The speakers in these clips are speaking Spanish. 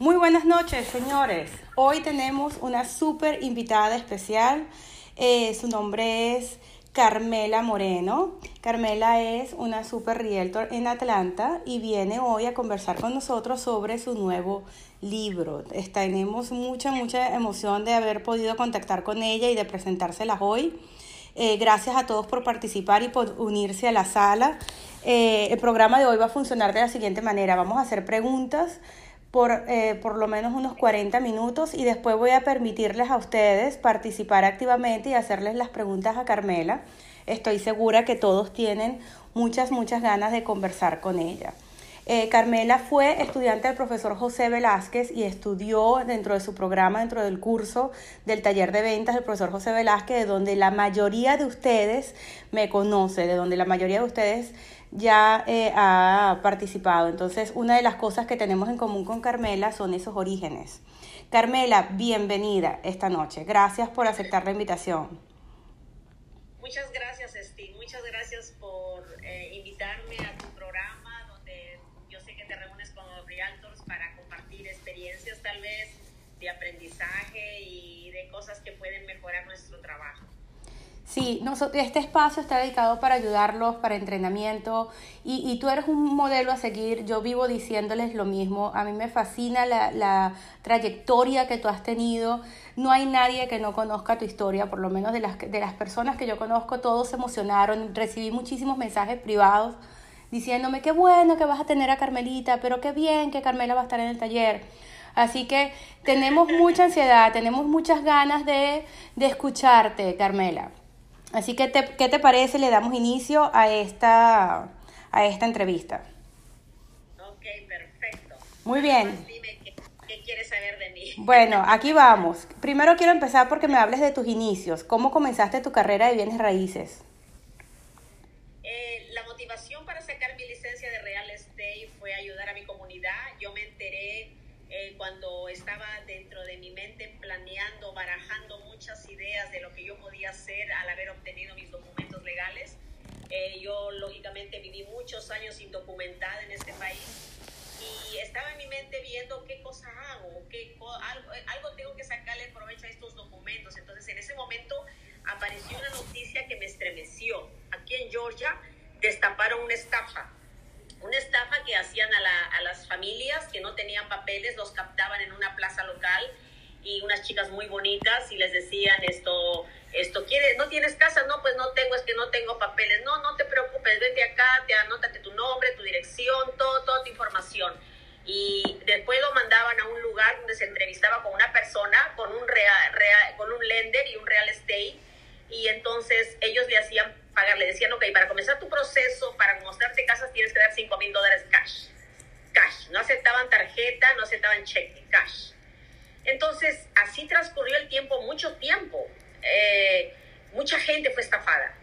Muy buenas noches, señores. Hoy tenemos una súper invitada especial. Eh, su nombre es Carmela Moreno. Carmela es una super realtor en Atlanta y viene hoy a conversar con nosotros sobre su nuevo libro. Tenemos mucha, mucha emoción de haber podido contactar con ella y de presentárselas hoy. Eh, gracias a todos por participar y por unirse a la sala. Eh, el programa de hoy va a funcionar de la siguiente manera. Vamos a hacer preguntas por eh, por lo menos unos 40 minutos y después voy a permitirles a ustedes participar activamente y hacerles las preguntas a Carmela. Estoy segura que todos tienen muchas, muchas ganas de conversar con ella. Eh, Carmela fue estudiante del profesor José Velázquez y estudió dentro de su programa, dentro del curso del taller de ventas del profesor José Velázquez, de donde la mayoría de ustedes me conoce, de donde la mayoría de ustedes ya eh, ha participado. Entonces, una de las cosas que tenemos en común con Carmela son esos orígenes. Carmela, bienvenida esta noche. Gracias por aceptar la invitación. Muchas gracias, Steve. Muchas gracias por eh, invitarme a Sí, nosotros, este espacio está dedicado para ayudarlos, para entrenamiento, y, y, tú eres un modelo a seguir. Yo vivo diciéndoles lo mismo. A mí me fascina la, la, trayectoria que tú has tenido. No hay nadie que no conozca tu historia, por lo menos de las, de las personas que yo conozco, todos se emocionaron. Recibí muchísimos mensajes privados diciéndome qué bueno que vas a tener a Carmelita, pero qué bien que Carmela va a estar en el taller. Así que tenemos mucha ansiedad, tenemos muchas ganas de, de escucharte, Carmela. Así que, te, ¿qué te parece? Le damos inicio a esta, a esta entrevista. Ok, perfecto. Muy bien. Dime qué, qué, quieres saber de mí. Bueno, aquí vamos. Primero quiero empezar porque me hables de tus inicios. ¿Cómo comenzaste tu carrera de bienes raíces? Eh, la motivación para sacar mi licencia de real estate fue ayudar a mi comunidad. Yo me enteré eh, cuando estaba dentro de mi mente planeando, barajando muchas ideas de lo que yo podía hacer al haber obtenido mis documentos legales. Eh, yo lógicamente viví muchos años indocumentada en este país y estaba en mi mente viendo qué cosa hago, qué, algo, algo tengo que sacarle provecho a estos documentos. Entonces en ese momento apareció una noticia que me estremeció. Aquí en Georgia destaparon una estafa una estafa que hacían a, la, a, las familias que no tenían papeles, los captaban en una plaza local y unas chicas muy bonitas y les decían esto, esto, ¿quieres, no tienes casa? No, pues no tengo, es que no tengo papeles. No, no te preocupes, vente acá, te anótate tu nombre, tu dirección, todo, toda tu información. Y después lo mandaban a un lugar donde se entrevistaba con una persona, con un, real, real, con un lender y un real estate. Y entonces ellos le hacían pagar, le decían, ok, para comenzar tu proceso, para mostrarte casas, tienes que dar 5 mil dólares cash. Cash. No aceptaban tarjeta, no aceptaban cheque, cash. Entonces, así transcurrió el tiempo, mucho tiempo. Eh, mucha gente fue estafada.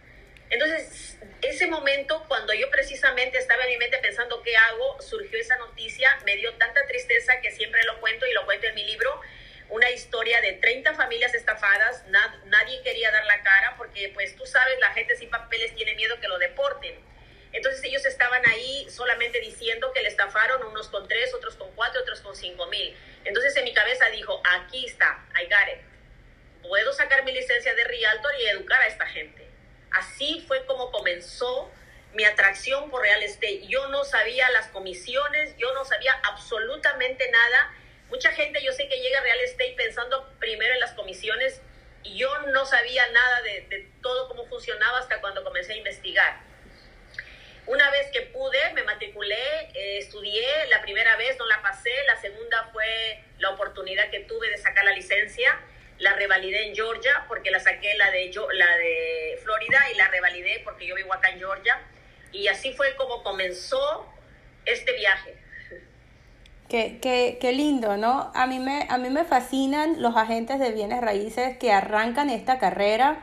Entonces, ese momento, cuando yo precisamente estaba en mi mente pensando qué hago, surgió esa noticia, me dio tanta tristeza que siempre lo cuento y lo cuento en mi libro, una historia de 30 familias estafadas, nad nadie quería dar la cara porque pues tú sabes, la gente sin papeles tiene miedo que lo deporten. Entonces ellos estaban ahí solamente diciendo que le estafaron unos con tres, otros con cuatro, otros con cinco mil. Entonces en mi cabeza dijo, aquí está, I got. Puedo sacar mi licencia de Realtor y educar a esta gente. Así fue como comenzó mi atracción por real estate. Yo no sabía las comisiones, yo no sabía absolutamente nada Mucha gente yo sé que llega a real estate pensando primero en las comisiones y yo no sabía nada de todo cómo funcionaba hasta cuando comencé a investigar. Una vez que pude, me matriculé, eh, estudié, la primera vez no la pasé, la segunda fue la oportunidad que tuve de sacar la licencia, la revalidé en Georgia porque la saqué la de, la de Florida y la revalidé porque yo vivo acá en Georgia. Y así fue como comenzó este viaje. Qué, qué, qué, lindo, ¿no? A mí, me, a mí me fascinan los agentes de bienes raíces que arrancan esta carrera,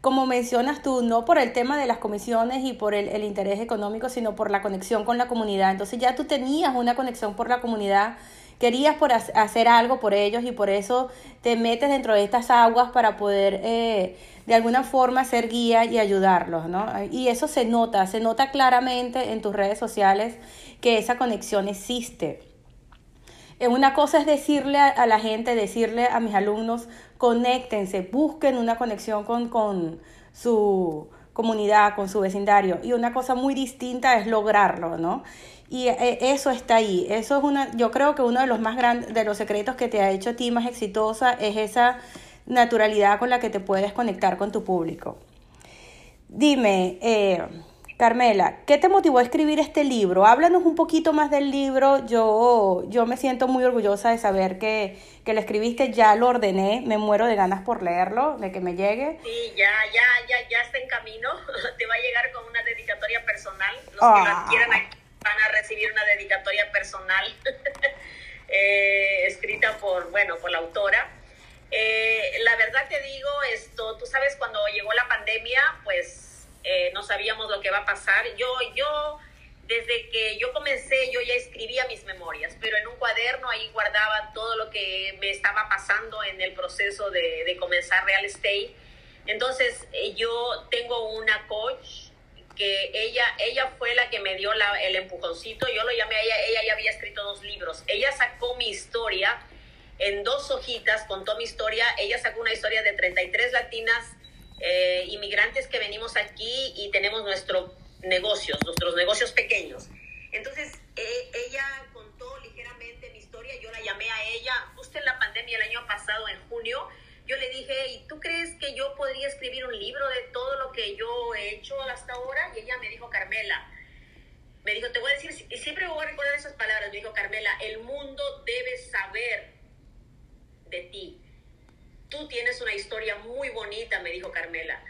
como mencionas tú, no por el tema de las comisiones y por el, el interés económico, sino por la conexión con la comunidad. Entonces ya tú tenías una conexión por la comunidad, querías por hacer algo por ellos y por eso te metes dentro de estas aguas para poder eh, de alguna forma ser guía y ayudarlos, ¿no? Y eso se nota, se nota claramente en tus redes sociales que esa conexión existe. Eh, una cosa es decirle a, la gente, decirle a mis alumnos, conéctense, busquen una conexión con, con su comunidad, con su vecindario. Y una cosa muy distinta es lograrlo, ¿no? Y eh, eso está ahí. Eso es una, yo creo que uno de los más grandes, de los secretos que te ha hecho a ti más exitosa es esa naturalidad con la que te puedes conectar con tu público. Dime, eh, Carmela, ¿qué te motivó a escribir este libro? Háblanos un poquito más del libro. Yo, yo me siento muy orgullosa de saber que, que lo escribiste, ya lo ordené, me muero de ganas por leerlo, de que me llegue. Sí, ya, ya, ya, ya está en camino. Te va a llegar con una dedicatoria personal. Los que lo ah. adquieran van a recibir una dedicatoria personal eh, escrita por, bueno, por la autora. Eh, la verdad te digo, esto, tú sabes, cuando llegó la pandemia, pues eh, no sabíamos lo que va a pasar. Yo, yo, desde que yo comencé, yo ya escribía mis memorias, pero en un cuaderno ahí guardaba todo lo que me estaba pasando en el proceso de, comenzar real estate. Entonces, eh, yo tengo una coach que ella, ella fue la que me dio el empujoncito, yo lo llamé ella, ella ya había escrito dos libros, ella sacó mi historia en dos hojitas, contó mi historia, ella sacó una historia de 33 latinas eh, inmigrantes que venimos aquí y tenemos nuestros negocios, nuestros negocios pequeños. Entonces, eh, ella contó ligeramente mi historia, yo la llamé a ella justo en la pandemia el año pasado, en junio, yo le dije, ¿y tú crees que yo podría escribir un libro de todo lo que yo he hecho hasta ahora? Y ella me dijo, Carmela, me dijo, te voy a decir, y siempre voy a recordar esas palabras, me dijo, Carmela, el mundo debe saber de ti tú tienes una historia muy bonita, me dijo Carmela,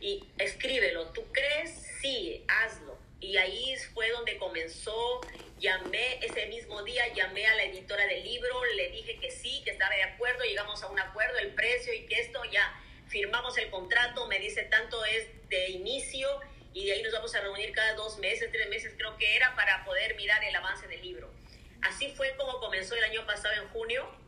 y escríbelo, ¿tú crees? Sí, hazlo. Y ahí fue donde comenzó, llamé ese mismo día, llamé a la editora del libro, le dije que sí, que estaba de acuerdo, llegamos a un acuerdo, el precio y que esto ya firmamos el contrato, me dice tanto es de inicio y de ahí nos vamos a reunir cada dos meses, tres meses creo que era para poder mirar el avance del libro. Así fue como comenzó el año pasado en junio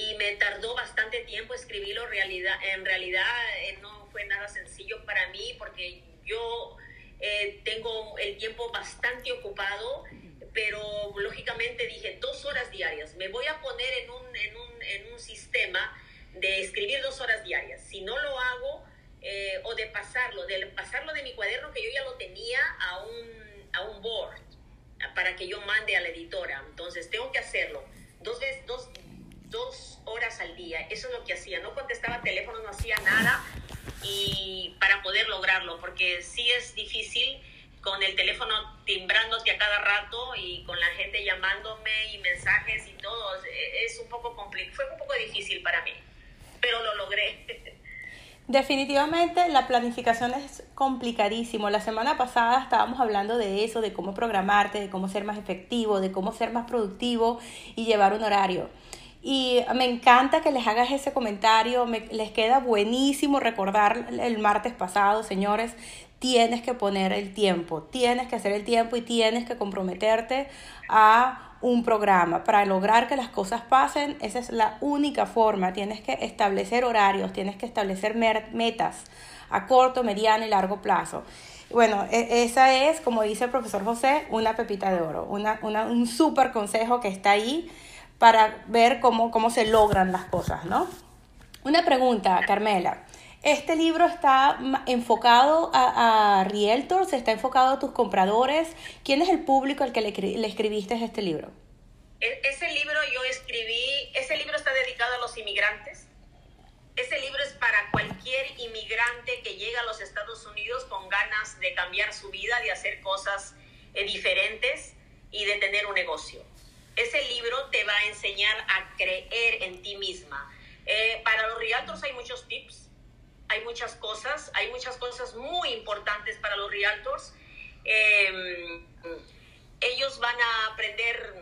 y me tardó bastante tiempo escribirlo. Realidad, en realidad eh, no fue nada sencillo para mí porque yo eh, tengo el tiempo bastante ocupado, pero lógicamente dije dos horas diarias. Me voy a poner en un, en un, en un sistema de escribir dos horas diarias. Si no lo hago, eh, o de pasarlo, de pasarlo de mi cuaderno que yo ya lo tenía a un, a un board para que yo mande a la editora. Entonces tengo que hacerlo dos veces, dos, dos horas al día. Eso es lo que hacía. No contestaba teléfono, no hacía nada y para poder lograrlo, porque sí es difícil con el teléfono timbrándote a cada rato y con la gente llamándome y mensajes y todo. E, es un poco complicado. Fue un poco difícil para mí, pero lo logré. Definitivamente la planificación es complicadísimo. La semana pasada estábamos hablando de eso, de cómo programarte, de cómo ser más efectivo, de cómo ser más productivo y llevar un horario. Y me encanta que les hagas ese comentario, me, les queda buenísimo recordar el martes pasado, señores, tienes que poner el tiempo, tienes que hacer el tiempo y tienes que comprometerte a un programa. Para lograr que las cosas pasen, esa es la única forma. Tienes que establecer horarios, tienes que establecer metas a corto, mediano y largo plazo. Bueno, e, esa es, como dice el profesor José, una pepita de oro, una, una, un súper consejo que está ahí para ver cómo, cómo se logran las cosas, ¿no? Una pregunta, Carmela. ¿Este libro está enfocado a, a, realtors? ¿Está enfocado a tus compradores? ¿Quién es el público al que le, le escribiste este libro? E, ese libro yo escribí, ese libro está dedicado a los inmigrantes. Ese libro es para cualquier inmigrante que llega a los Estados Unidos con ganas de cambiar su vida, de hacer cosas eh, diferentes y de tener un negocio ese libro te va a enseñar a creer en ti misma. Eh, para los realtors hay muchos tips, hay muchas cosas, hay muchas cosas muy importantes para los realtors. Em, ellos van a aprender,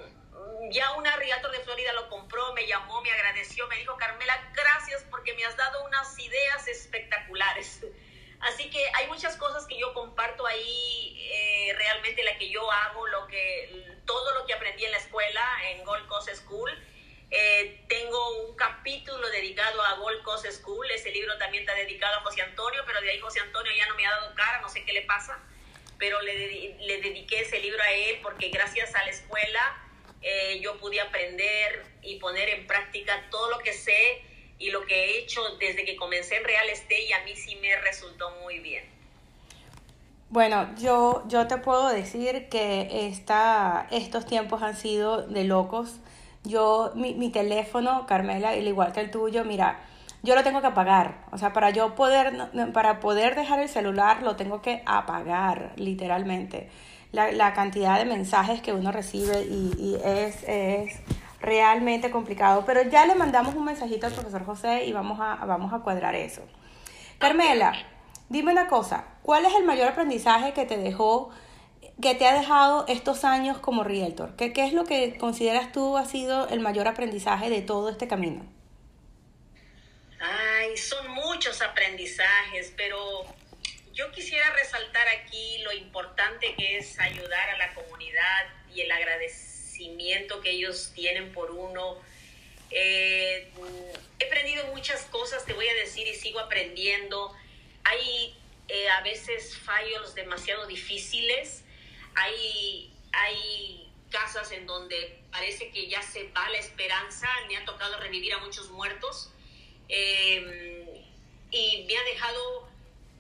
ya una realtor de Florida lo compró, me llamó, me agradeció, me dijo, Carmela, gracias porque me has dado unas ideas espectaculares. Así que hay muchas cosas que yo comparto ahí, eh, realmente la que yo hago, lo que, todo lo que aprendí en la escuela, en Gold Coast School. Eh, tengo un capítulo dedicado a Gold Coast School, ese libro también está dedicado a José Antonio, pero de ahí José Antonio ya no me ha dado cara, no sé qué le pasa, pero le, le dediqué ese libro a él porque gracias a la escuela eh, yo pude aprender y poner en práctica todo lo que sé y lo que he hecho desde que comencé en real estate y a mí sí me resultó muy bien. Bueno, yo, yo te puedo decir que esta, estos tiempos han sido de locos. Yo, mi, mi teléfono, Carmela, al igual que el tuyo, mira, yo lo tengo que apagar. O sea, para yo poder, para poder dejar el celular, lo tengo que apagar, literalmente. La, la cantidad de mensajes que uno recibe y, y es, es realmente complicado. Pero ya le mandamos un mensajito al profesor José y vamos a, vamos a cuadrar eso. Carmela, dime una cosa, ¿cuál es el mayor aprendizaje que te dejó, que te ha dejado estos años como realtor? ¿Qué, qué es lo que consideras tú ha sido el mayor aprendizaje de todo este camino? Ay, son muchos aprendizajes, pero yo quisiera resaltar aquí lo importante que es ayudar a la comunidad y el agradecimiento que ellos tienen por uno. Eh, he aprendido muchas cosas, te voy a decir, y sigo aprendiendo. Hay eh, a veces fallos demasiado difíciles. Hay, hay casas en donde parece que ya se va la esperanza. Me ha tocado revivir a muchos muertos eh, y me ha dejado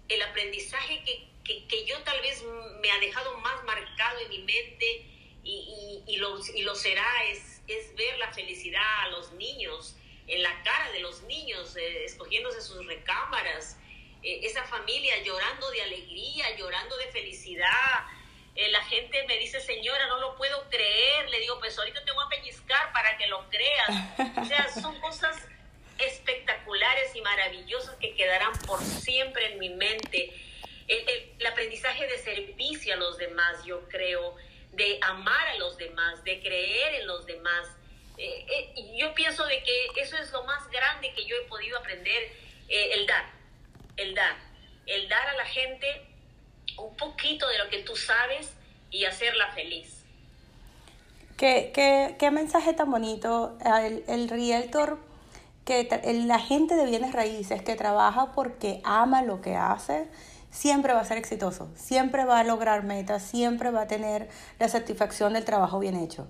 el aprendizaje que, que, que, yo tal vez me ha dejado más marcado en mi mente y, y, y, lo, y lo, será, es, es, ver la felicidad a los niños, en la cara de los niños, eh, escogiéndose sus recámaras, eh, esa familia llorando de alegría, llorando de felicidad. Eh, la gente me dice, señora, no lo puedo creer. Le digo, pues ahorita te voy a pellizcar para que lo creas. O sea, son cosas espectaculares y maravillosas que quedarán por siempre en mi mente. El, el, el, aprendizaje de servicio a los demás, yo creo, de amar a los demás, de creer en los demás. Eh, eh, yo pienso de que eso es lo más grande que yo he podido aprender, eh, el dar, el dar, el dar a la gente un poquito de lo que tú sabes y hacerla feliz. ¿Qué, qué, qué mensaje tan bonito? El, el realtor que la gente de bienes raíces que trabaja porque ama lo que hace, siempre va a ser exitoso, siempre va a lograr metas, siempre va a tener la satisfacción del trabajo bien hecho.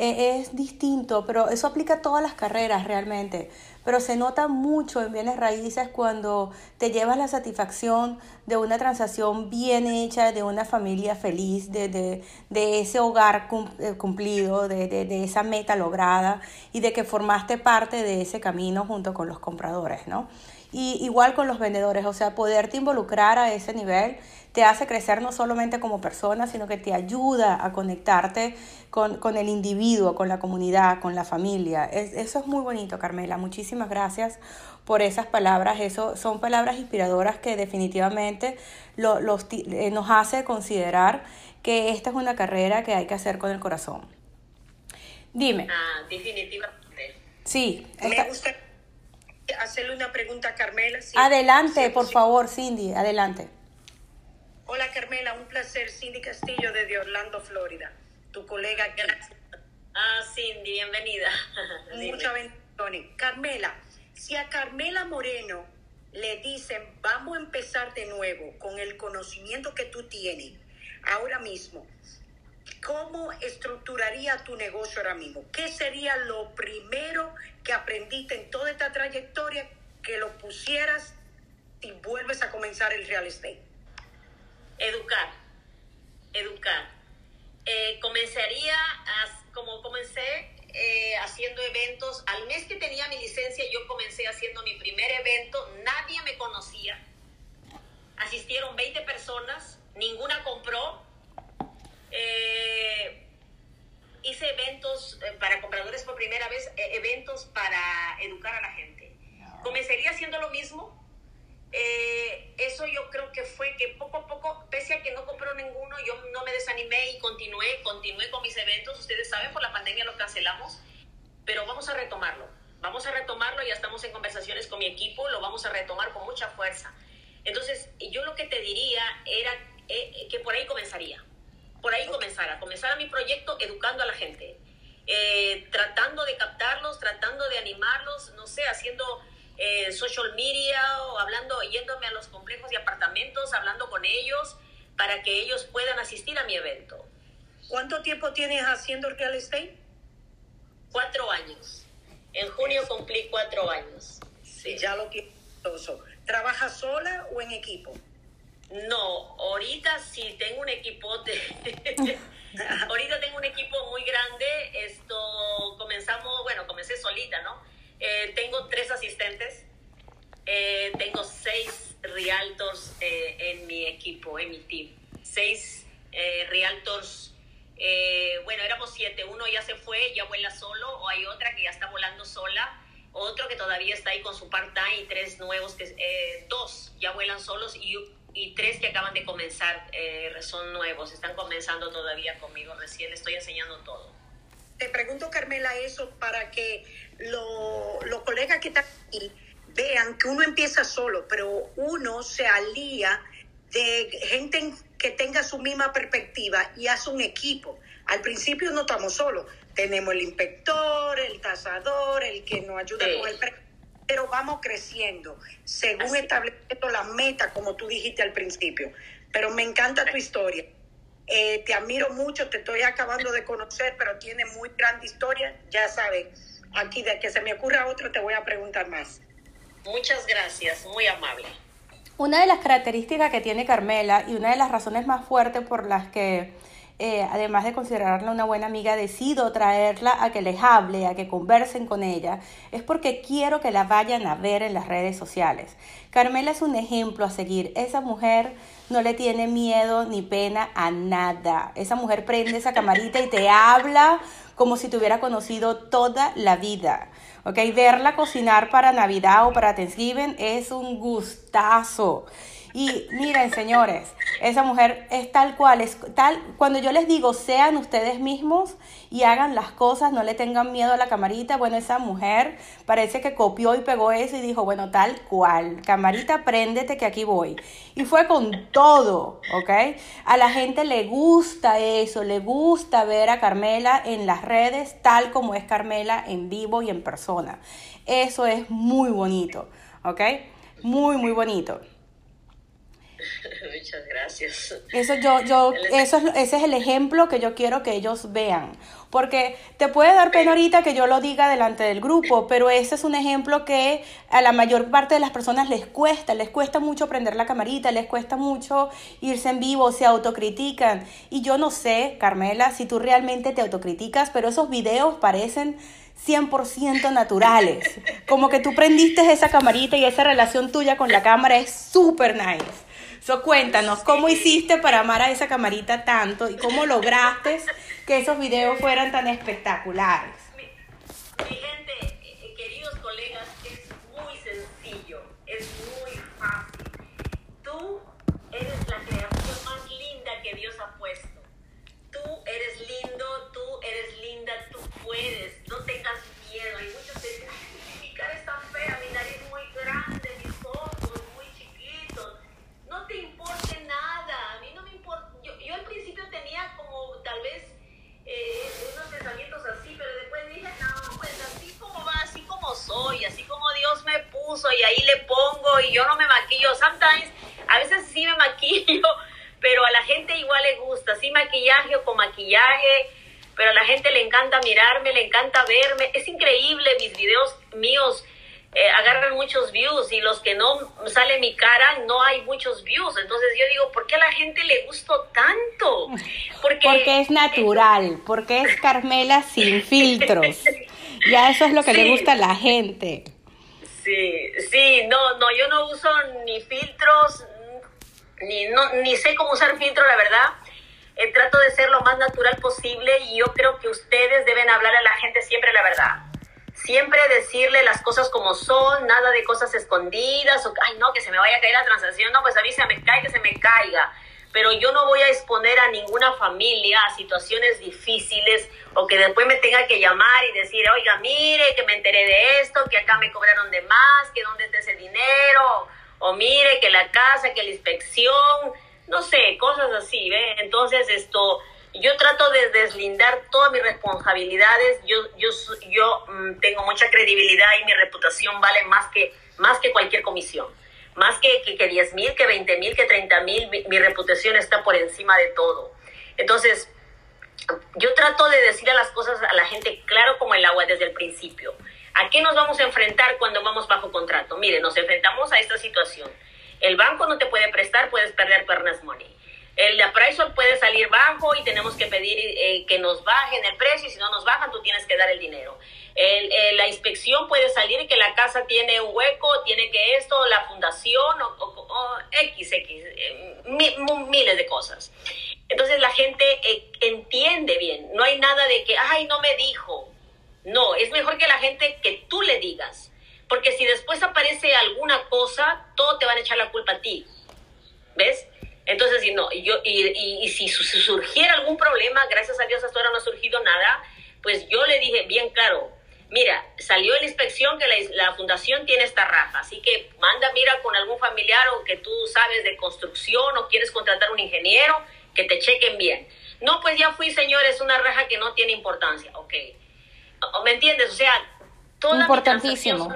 Eh, es distinto, pero eso aplica a todas las carreras realmente. Pero se nota mucho en bienes raíces cuando te llevas la satisfacción de una transacción bien hecha, de una familia feliz, de, de, de ese hogar cumplido, de, de, de, esa meta lograda y de que formaste parte de ese camino junto con los compradores, ¿no? Y igual con los vendedores, o sea, poderte involucrar a ese nivel te hace crecer no solamente como persona, sino que te ayuda a conectarte con, con el individuo, con la comunidad, con la familia. Es, eso es muy bonito, Carmela. Muchísimas gracias por esas palabras. Eso son palabras inspiradoras que definitivamente lo, los, eh, nos hace considerar que esta es una carrera que hay que hacer con el corazón. Dime. Ah, definitivamente. Sí. Esta... Me gusta hacerle una pregunta a Carmela. Adelante, por favor, Cindy, adelante. Hola Carmela, un placer. Cindy Castillo desde Orlando, Florida. Tu colega. Gracias. Ah, Cindy, bienvenida. Muchas bendiciones. Carmela, si a Carmela Moreno le dicen, vamos a empezar de nuevo con el conocimiento que tú tienes ahora mismo, ¿cómo estructuraría tu negocio ahora mismo? ¿Qué sería lo primero que aprendiste en toda esta trayectoria que lo pusieras y vuelves a comenzar el real estate? Educar, educar. Eh, comenzaría, a, como comencé eh, haciendo eventos, al mes que tenía mi licencia yo comencé haciendo mi primer evento, nadie me conocía, asistieron 20 personas, ninguna compró, eh, hice eventos para compradores por primera vez, eventos para educar a la gente. Comenzaría haciendo lo mismo, eh, eso yo creo que fue que poco a poco, pese a que no compró ninguno, yo no me desanimé y continué, continué con mis eventos. Ustedes saben, por la pandemia lo cancelamos, pero vamos a retomarlo. Vamos a retomarlo, ya estamos en conversaciones con mi equipo, lo vamos a retomar con mucha fuerza. Entonces, yo lo que te diría era eh, que por ahí comenzaría, por ahí comenzara, comenzara mi proyecto educando a la gente, eh, tratando de captarlos, tratando de animarlos, no sé, haciendo eh, social media o hablando, yéndome a los complejos de apartamentos, hablando con ellos para que ellos puedan asistir a mi evento. ¿Cuánto tiempo tienes haciendo real estate? cuatro años. En junio cumplí cuatro años. Sí. Ya lo quiero. ¿Trabaja sola o en equipo? No, ahorita sí tengo un equipote. ahorita tengo un equipo muy grande. Esto comenzamos, bueno, comencé solita, ¿no? Eh, tengo tres asistentes. Eh, tengo seis realtors eh, en mi equipo, en mi team. Seis realtors. bueno, éramos siete. Uno ya se fue, ya vuela solo, o hay otra que ya está volando sola otro que todavía está ahí con su part-time y tres nuevos, que eh, dos ya vuelan solos y, y, tres que acaban de comenzar, eh, son nuevos, están comenzando todavía conmigo, recién estoy enseñando todo. Te pregunto, Carmela, eso para que los colegas que están aquí vean que uno empieza solo, pero uno se alía de gente que tenga su misma perspectiva y hace un equipo. Al principio no estamos solos, tenemos el inspector, el tasador, el que nos ayuda con el pero vamos creciendo según estableciendo la meta, como tú dijiste al principio. Pero me encanta tu historia. Eh, te admiro mucho, te estoy acabando de conocer, pero tiene muy grande historia. Ya sabes, aquí de que se me ocurra otro te voy a preguntar más. Muchas gracias, muy amable. Una de las características que tiene Carmela y una de las razones más fuertes por las que eh, además de considerarla una buena amiga, decido traerla a que les hable, a que conversen con ella, es porque quiero que la vayan a ver en las redes sociales. Carmela es un ejemplo a seguir. Esa mujer no le tiene miedo ni pena a nada. Esa mujer prende esa camarita y te habla como si te hubiera conocido toda la vida. ¿Ok? Verla cocinar para Navidad o para Thanksgiving es un gustazo. Y miren, señores, esa mujer es tal cual, es tal, cuando yo les digo, sean ustedes mismos y hagan las cosas, no le tengan miedo a la camarita, bueno, esa mujer parece que copió y pegó eso y dijo, bueno, tal cual, camarita, préndete que aquí voy. Y fue con todo, ¿ok? A la gente le gusta eso, le gusta ver a Carmela en las redes tal como es Carmela en vivo y en persona. Eso es muy bonito, ¿ok? Muy, muy bonito. Muchas gracias. Eso yo, yo, eso es, ese es el ejemplo que yo quiero que ellos vean. Porque te puede dar pena ahorita que yo lo diga delante del grupo, pero ese es un ejemplo que a la mayor parte de las personas les cuesta, les cuesta mucho prender la camarita, les cuesta mucho irse en vivo, se autocritican. Y yo no sé, Carmela, si tú realmente te autocriticas, pero esos videos parecen 100% naturales. Como que tú prendiste esa camarita y esa relación tuya con la cámara es súper nice. So, cuéntanos, ¿cómo hiciste para amar a esa camarita tanto y cómo lograste que esos videos fueran tan espectaculares? Mi, gente, eh, queridos colegas, es muy sencillo, es muy fácil. Tú eres la creación más linda que Dios ha puesto. Tú eres lindo, tú eres linda, tú puedes, no tengas miedo. Hay muchos que dicen, mi cara es tan fea, mi nariz muy grande, mis ojos muy chiquitos. No te importe nada, a mí no me importa. Yo, yo al principio tenía como tal vez eh, unos pensamientos así, pero después dije, no, pues así como va, así como soy, así como Dios me puso y ahí le pongo y yo no me maquillo. Sometimes, a veces sí me maquillo, pero a la gente igual le gusta, así maquillaje o con maquillaje pero a la gente le encanta mirarme, le encanta verme. Es increíble, mis videos míos eh, agarran muchos views y los que no sale mi cara no hay muchos views. Entonces yo digo, ¿por qué a la gente le gustó tanto? Porque, es natural, porque es Carmela sin filtros. Ya eso es lo que le gusta a la gente. Sí, sí, no, no, yo no uso ni filtros, ni, no, ni sé cómo usar filtro, la verdad eh, trato de ser lo más natural posible y yo creo que ustedes deben hablar a la gente siempre la verdad. Siempre decirle las cosas como son, nada de cosas escondidas o, ay, no, que se me vaya a caer la transacción, no, pues a mí se me cae, que se me caiga. Pero yo no voy a exponer a ninguna familia a situaciones difíciles o que después me tenga que llamar y decir, oiga, mire, que me enteré de esto, que acá me cobraron de más, que dónde está ese dinero, o mire, que la casa, que la inspección no sé, cosas así, ¿ve? Entonces esto, yo trato de deslindar todas mis responsabilidades, yo, yo, yo mm, tengo mucha credibilidad y mi reputación vale más que, más que cualquier comisión, más que, que, que 10 mil, que 20 mil, que 30 mil, mi, reputación está por encima de todo. Entonces, yo trato de decirle las cosas a la gente claro como el agua desde el principio. ¿A qué nos vamos a enfrentar cuando vamos bajo contrato? Mire, nos enfrentamos a esta situación. El banco no te puede prestar, puedes perder pernas money. El appraisal puede salir bajo y tenemos que pedir eh, que nos bajen el precio y si no nos bajan tú tienes que dar el dinero. El, la inspección puede salir que la casa tiene un hueco, tiene que esto, la fundación o, X, X, eh, miles de cosas. Entonces la gente eh, entiende bien, no hay nada de que, ay, no me dijo. No, es mejor que la gente que tú le digas, porque si después aparece alguna cosa, todo te van a echar la culpa a ti. ¿Ves? Entonces, si no, yo, y, y, si surgiera algún problema, gracias a Dios hasta ahora no ha surgido nada, pues yo le dije bien claro, mira, salió en la inspección que la, fundación tiene esta raja, así que manda, mira, con algún familiar o que tú sabes de construcción o quieres contratar un ingeniero, que te chequen bien. No, pues ya fui, señor, es una raja que no tiene importancia, ok. ¿Me entiendes? O sea, toda Importantísimo.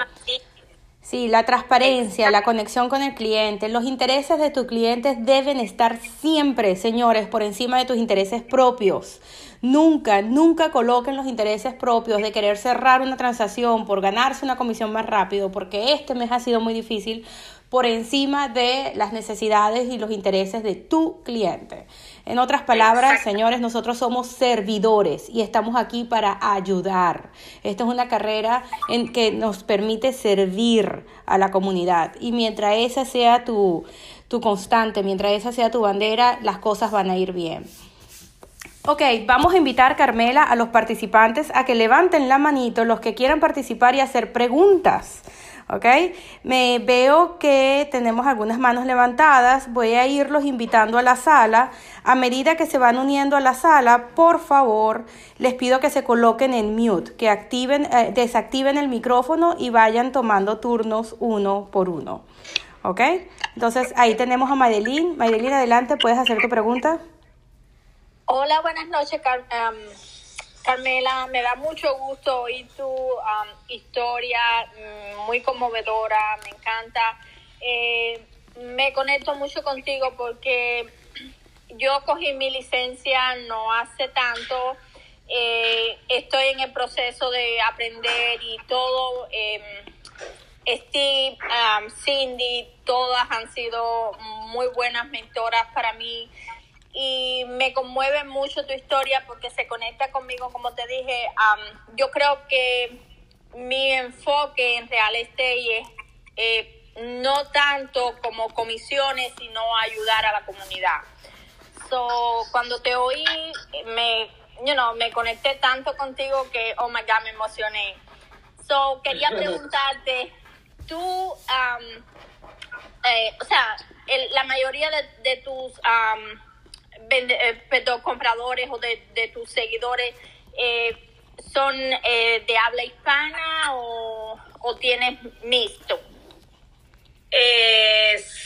Sí, la transparencia, la conexión con el cliente, los intereses de tus clientes deben estar siempre, señores, por encima de tus intereses propios. Nunca, nunca coloquen los intereses propios de querer cerrar una transacción por ganarse una comisión más rápido, porque este mes ha sido muy difícil, por encima de las necesidades y los intereses de tu cliente. En otras palabras, señores, nosotros somos servidores y estamos aquí para ayudar. Esta es una carrera en que nos permite servir a la comunidad y mientras esa sea tu, tu constante, mientras esa sea tu bandera, las cosas van a ir bien. Ok, vamos a invitar, Carmela, a los participantes a que levanten la manito los que quieran participar y hacer preguntas. ¿Ok? Me veo que tenemos algunas manos levantadas, voy a irlos invitando a la sala. A medida que se van uniendo a la sala, por favor, les pido que se coloquen en mute, que activen, eh, desactiven el micrófono y vayan tomando turnos uno por uno, ¿ok? Entonces ahí tenemos a Madeline. Madeline, adelante, puedes hacer tu pregunta. Hola, buenas noches, Carmen. Carmela, me da mucho gusto oír tu um, historia, mm, muy conmovedora, me encanta. Eh, me conecto mucho contigo porque yo cogí mi licencia no hace tanto, eh, estoy en el proceso de aprender y todo. Em, Steve, um, Cindy, todas han sido muy buenas mentoras para mí y me conmueve mucho tu historia porque se conecta conmigo, como te dije, yo creo que mi enfoque en Real Estate es eh, no tanto como comisiones, sino ayudar a la comunidad. So, cuando te oí, me, you know, me conecté tanto contigo que, oh my God, me emocioné. So, quería preguntarte, tú, eh, o sea, la mayoría de, de tus eh, compradores o de, tus seguidores eh, son eh, de habla hispana o, tienes mixto?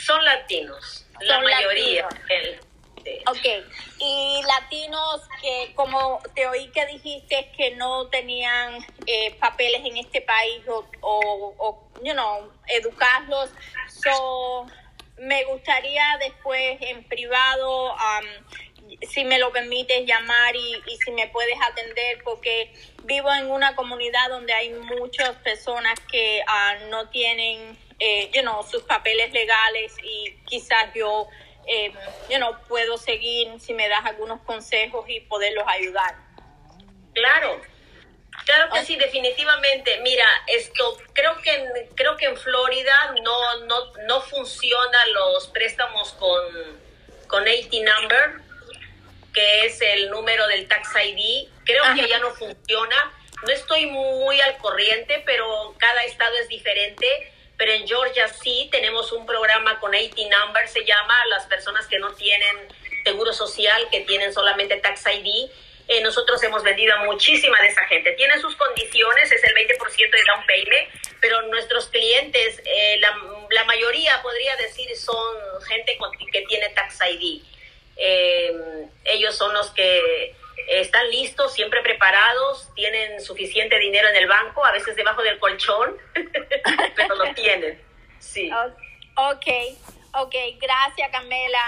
son latinos, la mayoría. Ok, y latinos que como te oí que dijiste que no tenían papeles en este país o, o, you know, educarlos, so, me gustaría después en privado, si me lo permites, llamar y, si me puedes atender, porque vivo en una comunidad donde hay muchas personas que ah, no tienen eh, you know, sus papeles legales y quizás yo eh, you puedo seguir si me das algunos consejos y poderlos ayudar. Claro, Claro que sí, definitivamente. Mira, esto creo que en, creo que en Florida no no no funciona los préstamos con con 80 number, que es el número del tax ID. Creo que ya no funciona. No estoy muy al corriente, pero cada estado es diferente. Pero en Georgia sí tenemos un programa con 80 number, se llama las personas que no tienen seguro social, que tienen solamente tax ID eh, nosotros hemos vendido a muchísima de esa gente. Tiene sus condiciones, es el 20% de down payment, pero nuestros clientes, eh, la, la, mayoría podría decir son gente que tiene tax ID. Eh, ellos son los que están listos, siempre preparados, tienen suficiente dinero en el banco, a veces debajo del colchón, pero lo tienen. Sí. Ok, ok, gracias Camela.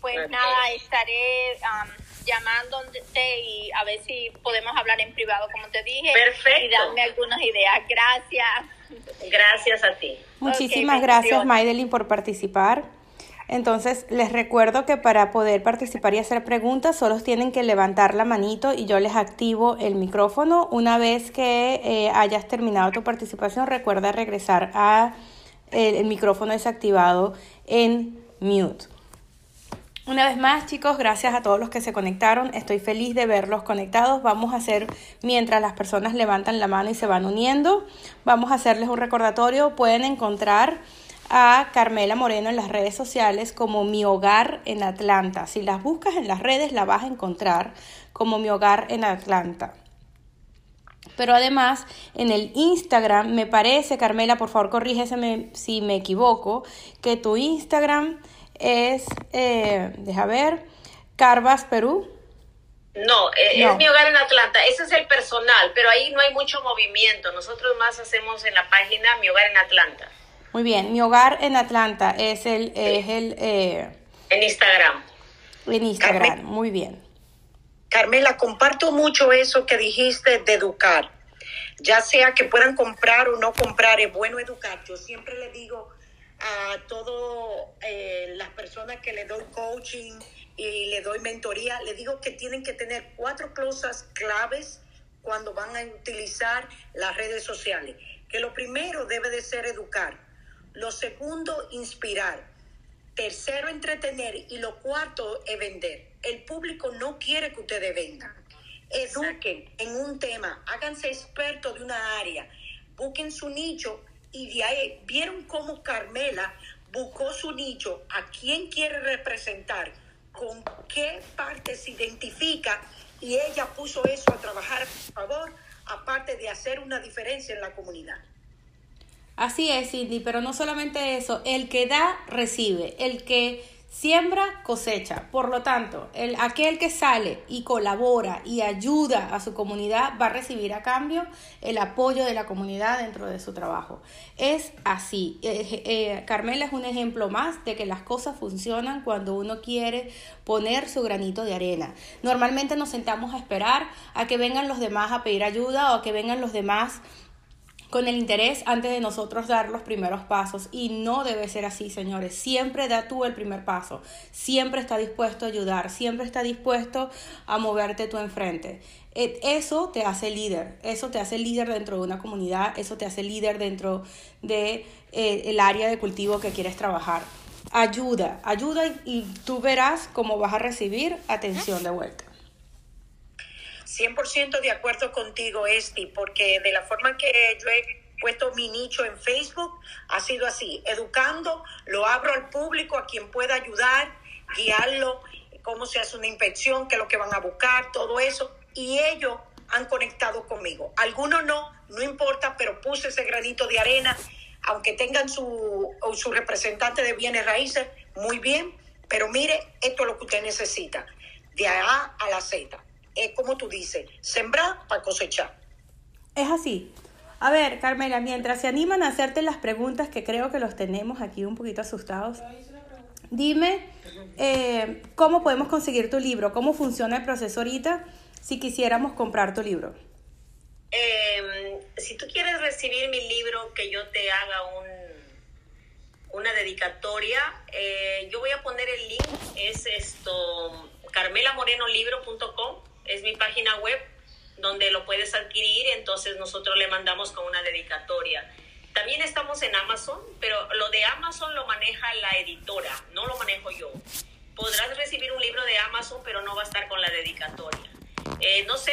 pues nada, estaré... Um, llamándote y a ver si podemos hablar en privado, como te dije. Perfecto. Y darme algunas ideas. Gracias. Gracias a ti. Muchísimas gracias. Maidelin, por participar. Entonces, les recuerdo que para poder participar y hacer preguntas, solo tienen que levantar la manito y yo les activo el micrófono. Una vez que eh, hayas terminado tu participación, recuerda regresar a el, el micrófono desactivado en mute. Una vez más, chicos, gracias a todos los que se conectaron. Estoy feliz de verlos conectados. Vamos a hacer, mientras las personas levantan la mano y se van uniendo, vamos a hacerles un recordatorio. Pueden encontrar a Carmela Moreno en las redes sociales como Mi Hogar en Atlanta. Si las buscas en las redes, la vas a encontrar como Mi Hogar en Atlanta. Pero además, en el Instagram, me parece, Carmela, por favor, corrígeme si me equivoco, que tu Instagram es, eh, deja ver, Carvas Perú. No, eh, No. es mi hogar en Atlanta. Ese es el personal, pero ahí no hay mucho movimiento. Nosotros más hacemos en la página Mi hogar en Atlanta, Muy bien, mi hogar en Atlanta es el, es el eh, en Instagram. en Instagram. Carmen. Muy bien. Carmela, comparto mucho eso que dijiste de educar. Ya sea que puedan comprar o no comprar, es bueno educar. Yo siempre le digo a todas las personas que le doy coaching y le doy mentoría, le digo que tienen que tener cuatro cosas claves cuando van a utilizar las redes sociales. Que lo primero debe de ser educar. Lo segundo, inspirar. Tercero, entretener. Y lo cuarto es vender. El público no quiere que ustedes vendan. Eduquen en un tema, háganse expertos de una área, busquen su nicho y de ahí vieron cómo Carmela buscó su nicho, a quién quiere representar, con qué parte se identifica y ella puso eso a trabajar a favor, aparte de hacer una diferencia en la comunidad. Así es, Cindy, pero no solamente eso, el que da, recibe, el que siembra, cosecha. Por lo tanto, el, aquel que sale y colabora y ayuda a su comunidad va a recibir a cambio el apoyo de la comunidad dentro de su trabajo. Es así. Eh, eh, Carmela es un ejemplo más de que las cosas funcionan cuando uno quiere poner su granito de arena. Normalmente nos sentamos a esperar a que vengan los demás a pedir ayuda o a que vengan los demás con el interés antes de nosotros dar los primeros pasos. Y no debe ser así, señores. Siempre da tú el primer paso. Siempre está dispuesto a ayudar. Siempre está dispuesto a moverte tú enfrente. Eh, Eso te hace líder. Eso te hace líder dentro de una comunidad. Eso te hace líder dentro de eh, el área de cultivo que quieres trabajar. Ayuda, ayuda y tú verás cómo vas a recibir atención de vuelta. 100% de acuerdo contigo, Esti, porque de la forma que yo he puesto mi nicho en Facebook, ha sido así, educando, lo abro al público, a quien pueda ayudar, guiarlo, cómo se hace una inspección, qué es lo que van a buscar, todo eso, y ellos han conectado conmigo. Algunos no, no importa, pero puse ese granito de arena, aunque tengan su, su representante de bienes raíces, muy bien, pero mire, esto es lo que usted necesita, de A a la Z es como tú dices, sembrar para cosechar. Es así. A ver, Carmela, mientras se animan a hacerte las preguntas que creo que los tenemos aquí un poquito asustados, dime eh, cómo podemos conseguir tu libro, cómo funciona el proceso ahorita si quisiéramos comprar tu libro. Eh, si tú quieres recibir mi libro, que yo te haga un, una dedicatoria, eh, yo voy a poner el link, es esto, carmelamorenolibro.com, es mi página web donde lo puedes adquirir, entonces nosotros le mandamos con una dedicatoria. También estamos en Amazon, pero lo de Amazon lo maneja la editora, no lo manejo yo. Podrás recibir un libro de Amazon, pero no va a estar con la dedicatoria. Eh, no sé,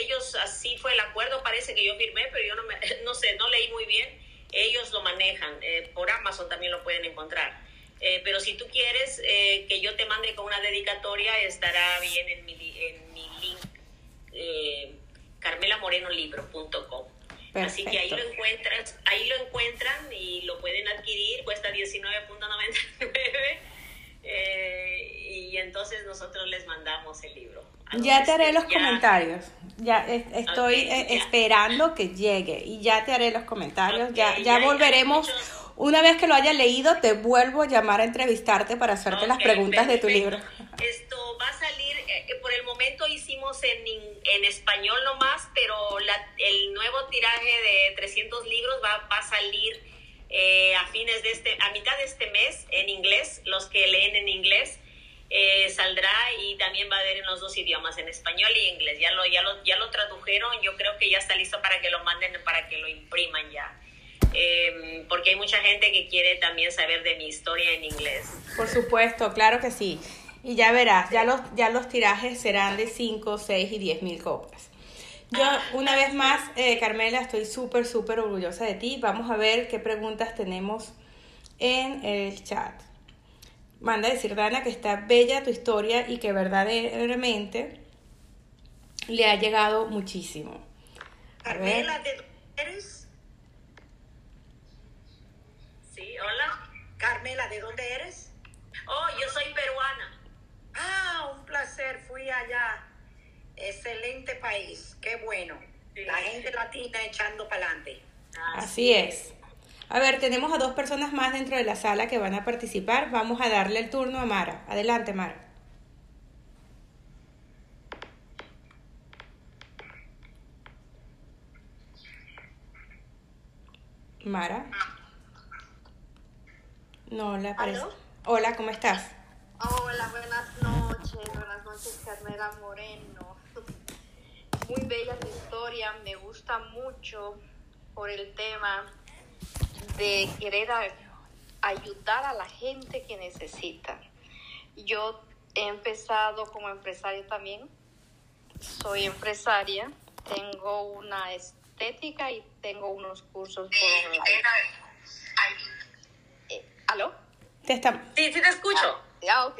ellos así fue el acuerdo, parece que yo firmé, pero yo no, me, no sé, no leí muy bien. Ellos lo manejan, eh, por Amazon también lo pueden encontrar. Eh, pero si tú quieres eh, que yo te mande con una dedicatoria, estará bien en mi, en mi link, eh, carmelamorenolibro.com. Así que ahí lo encuentras, ahí lo encuentran y lo pueden adquirir, cuesta 19.99 eh, y entonces nosotros les mandamos el libro. Ya te haré los ya. comentarios. Ya es- estoy eh, ya. esperando que llegue y ya te haré los comentarios. ya ya volveremos. Una vez que lo haya leído, te vuelvo a llamar a entrevistarte para hacerte las preguntas de tu libro. Esto va a salir, eh, porque por el momento hicimos en, en español nomás, pero la, el nuevo tiraje de 300 libros va, va a salir eh, a fines de este, a mitad de este mes en inglés, los que leen en inglés. Eh, saldrá y también va a haber en los dos idiomas, en español y inglés. Ya lo, ya lo, ya lo tradujeron, yo creo que ya está listo para que lo manden, para que lo impriman ya. Eh, porque hay mucha gente que quiere también saber de mi historia en inglés. Por supuesto, claro que sí. Y ya verás, ya los, ya los tirajes serán de 5, 6 y 10 mil copias. Yo, una vez más, eh, Carmela, estoy súper, súper orgullosa de ti. Vamos a ver qué preguntas tenemos en el chat. Manda a decir, Dana, que está bella tu historia y que verdaderamente le ha llegado muchísimo. Carmela, ¿de dónde eres? Sí, hola. Carmela, ¿de dónde eres? Oh, yo soy peruana. Ah, un placer, fui allá. Excelente país, qué bueno. La gente latina echando para adelante. Así es. A ver, tenemos a dos personas más dentro de la sala que van a participar. Vamos a darle el turno a Mara. Adelante, Mara. Mara. No, la. Hola, ¿cómo estás? Hola, buenas noches, buenas noches Carmela Moreno. Muy bella tu historia, me gusta mucho por el tema de querer ayudar a la gente que necesita. Yo he empezado como empresaria también, soy empresaria, tengo una estética y tengo unos cursos por online. ¿Aló? Te está... Sí, sí te escucho. Ah, ok.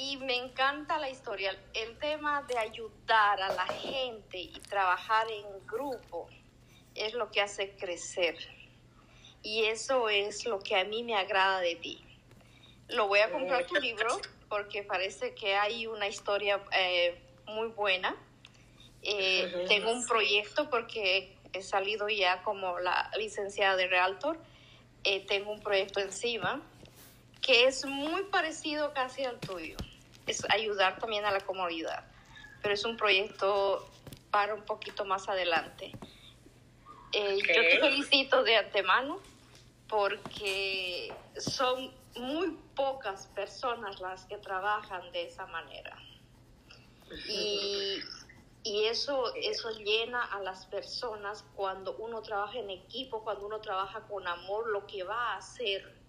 Y me encanta la historia, el tema de ayudar a la gente y trabajar en grupo es lo que hace crecer. Y eso es lo que a mí me agrada de ti. Lo voy a comprar tu libro porque parece que hay una historia eh, muy buena. Eh, tengo un proyecto porque he salido ya como la licenciada de Realtor. Eh, tengo un proyecto encima que es muy parecido casi al tuyo. Es ayudar también a la comunidad, pero es un proyecto para un poquito más adelante. Eh, Yo te felicito de antemano porque son muy pocas personas las que trabajan de esa manera. Y, y eso, eso llena a las personas cuando uno trabaja en equipo, cuando uno trabaja con amor, lo que va a hacer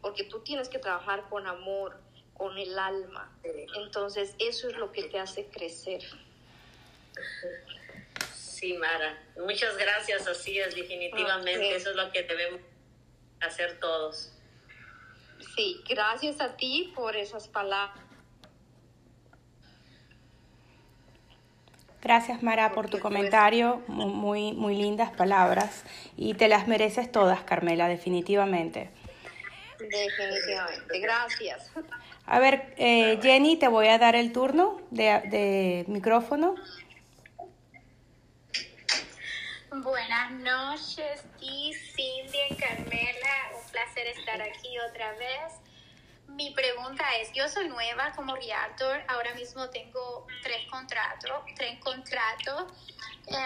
porque tú tienes que trabajar con amor, con el alma. Entonces, eso es lo que te hace crecer. Sí, Mara. Muchas gracias, así es, definitivamente. Eso es lo que debemos hacer todos. Sí, gracias a ti por esas palabras. Gracias, Mara, por tu comentario. Mu- Muy, muy lindas palabras. Y te las mereces todas, Carmela, definitivamente. Definitivamente. Gracias. A ver, eh, Jenny, te voy a dar el turno de, de micrófono. Buenas noches, y Cindy y Carmela. Un placer estar aquí otra vez. Mi pregunta es, yo soy nueva como realtor, ahora mismo tengo tres contratos, tres contratos, eh,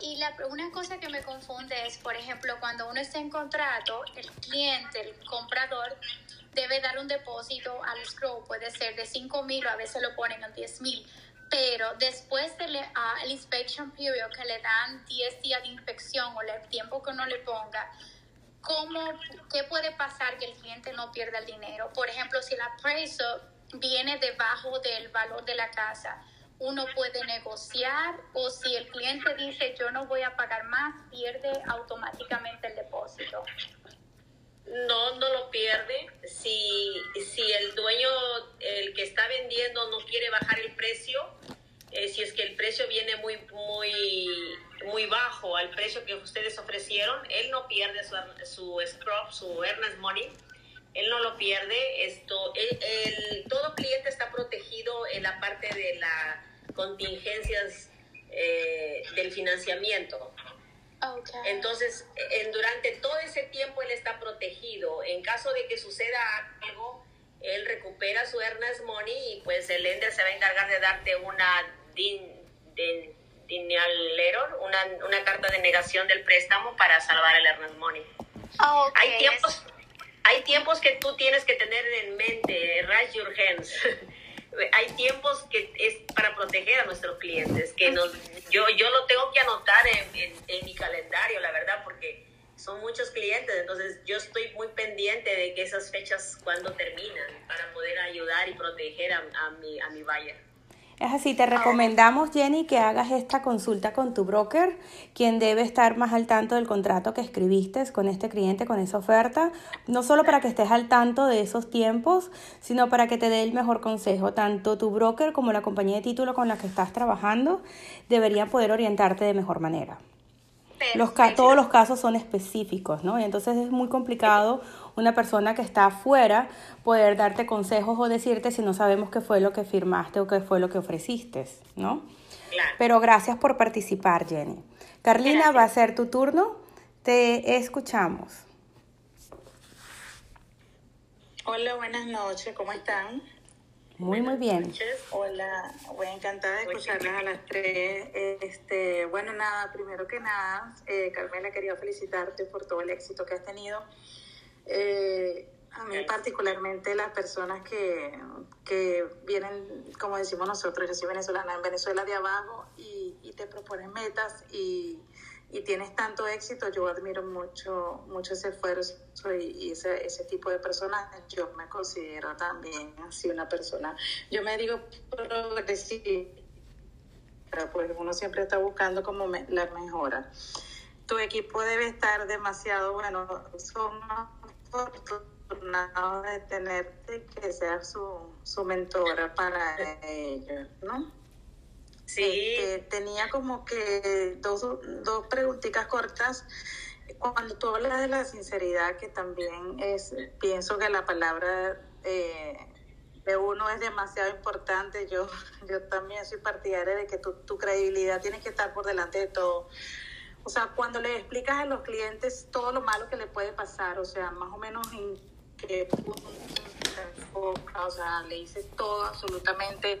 y la, una cosa que me confunde es, por ejemplo, cuando uno está en contrato, el cliente, el comprador, debe dar un depósito al escrow, puede ser de 5 mil o a veces lo ponen en 10 mil, pero después del el inspection period que le dan 10 días de inspección o el tiempo que uno le ponga, ¿cómo, ¿qué puede pasar que el cliente no pierda el dinero? Por ejemplo, si el appraisal viene debajo del valor de la casa, uno puede negociar o si el cliente dice yo no voy a pagar más, pierde automáticamente el depósito. No, no lo pierde. Si, si el dueño, el que está vendiendo, no quiere bajar el precio, eh, si es que el precio viene muy, muy, muy bajo al precio que ustedes ofrecieron, él no pierde su, su scrub, su earnest money. Él no lo pierde. Esto, el, el- todo cliente está protegido en la parte de las contingencias eh, del financiamiento. Okay. Entonces, en, durante todo ese tiempo él está protegido. En caso de que suceda algo, él recupera su earnest money y pues el lender se va a encargar de darte una din, din, denial una, una carta de negación del préstamo para salvar el earnest money. Ah. Hay tiempos, hay tiempos que tú tienes que tener en mente, raise your hands. hay tiempos que es para proteger a nuestros clientes, que nos, yo, yo lo tengo que anotar en, en, en mi calendario, la verdad, porque son muchos clientes, entonces yo estoy muy pendiente de que esas fechas cuando terminan para poder ayudar y proteger a, a mi, a mi buyer. Es así, te recomendamos, Jenny, que hagas esta consulta con tu broker, quien debe estar más al tanto del contrato que escribiste con este cliente, con esa oferta, no solo para que estés al tanto de esos tiempos, sino para que te dé el mejor consejo. Tanto tu broker como la compañía de título con la que estás trabajando deberían poder orientarte de mejor manera. Los ca- todos los casos son específicos, ¿no? Y entonces es muy complicado una persona que está afuera poder darte consejos o decirte si no sabemos qué fue lo que firmaste o qué fue lo que ofreciste, ¿no? Claro. Pero gracias por participar, Jenny. Carlina, va a ser tu turno. Te escuchamos. Hola, buenas noches, ¿cómo están? Muy, muy bien. Noches. Hola, voy encantada de escucharlas a las tres. Este, bueno, nada, primero que nada, eh, Carmela, quería felicitarte por todo el éxito que has tenido. Eh, a mí particularmente las personas que, que vienen, como decimos nosotros, yo soy venezolana, en Venezuela de abajo y, y te proponen metas y, y tienes tanto éxito, yo admiro mucho, mucho ese esfuerzo y, ese, ese tipo de personas. Yo me considero también así una persona. Yo me digo progresiva, pues uno siempre está buscando como me- la mejora. Tu equipo debe estar demasiado bueno. Somos afortunados de tenerte que seas su, su mentora para ellos, ¿no? Sí, Este, tenía como que dos, dos preguntitas cortas. Cuando tú hablas de la sinceridad, que también es, pienso que la palabra eh, de uno es demasiado importante. Yo, yo también soy partidaria de que tu, tu credibilidad tiene que estar por delante de todo. O sea, cuando le explicas a los clientes todo lo malo que le puede pasar, o sea, más o menos en qué punto o sea, le dices todo absolutamente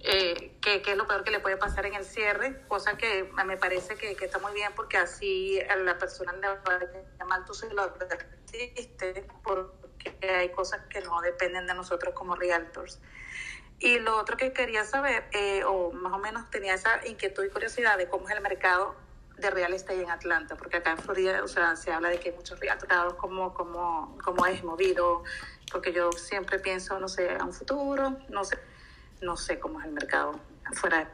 eh, qué, qué es lo peor que le puede pasar en el cierre, cosa que me parece que, que está muy bien porque así a la persona le va a llamar, tú se lo advertiste, porque hay cosas que no dependen de nosotros como realtors. Y lo otro que quería saber, eh, o más o menos tenía esa inquietud y curiosidad de cómo es el mercado de real estate en Atlanta, porque acá en Florida, o sea, se habla de que hay muchos realtors, cómo, cómo, cómo es movido, porque yo siempre pienso, no sé, a un futuro, no sé, no sé cómo es el mercado afuera.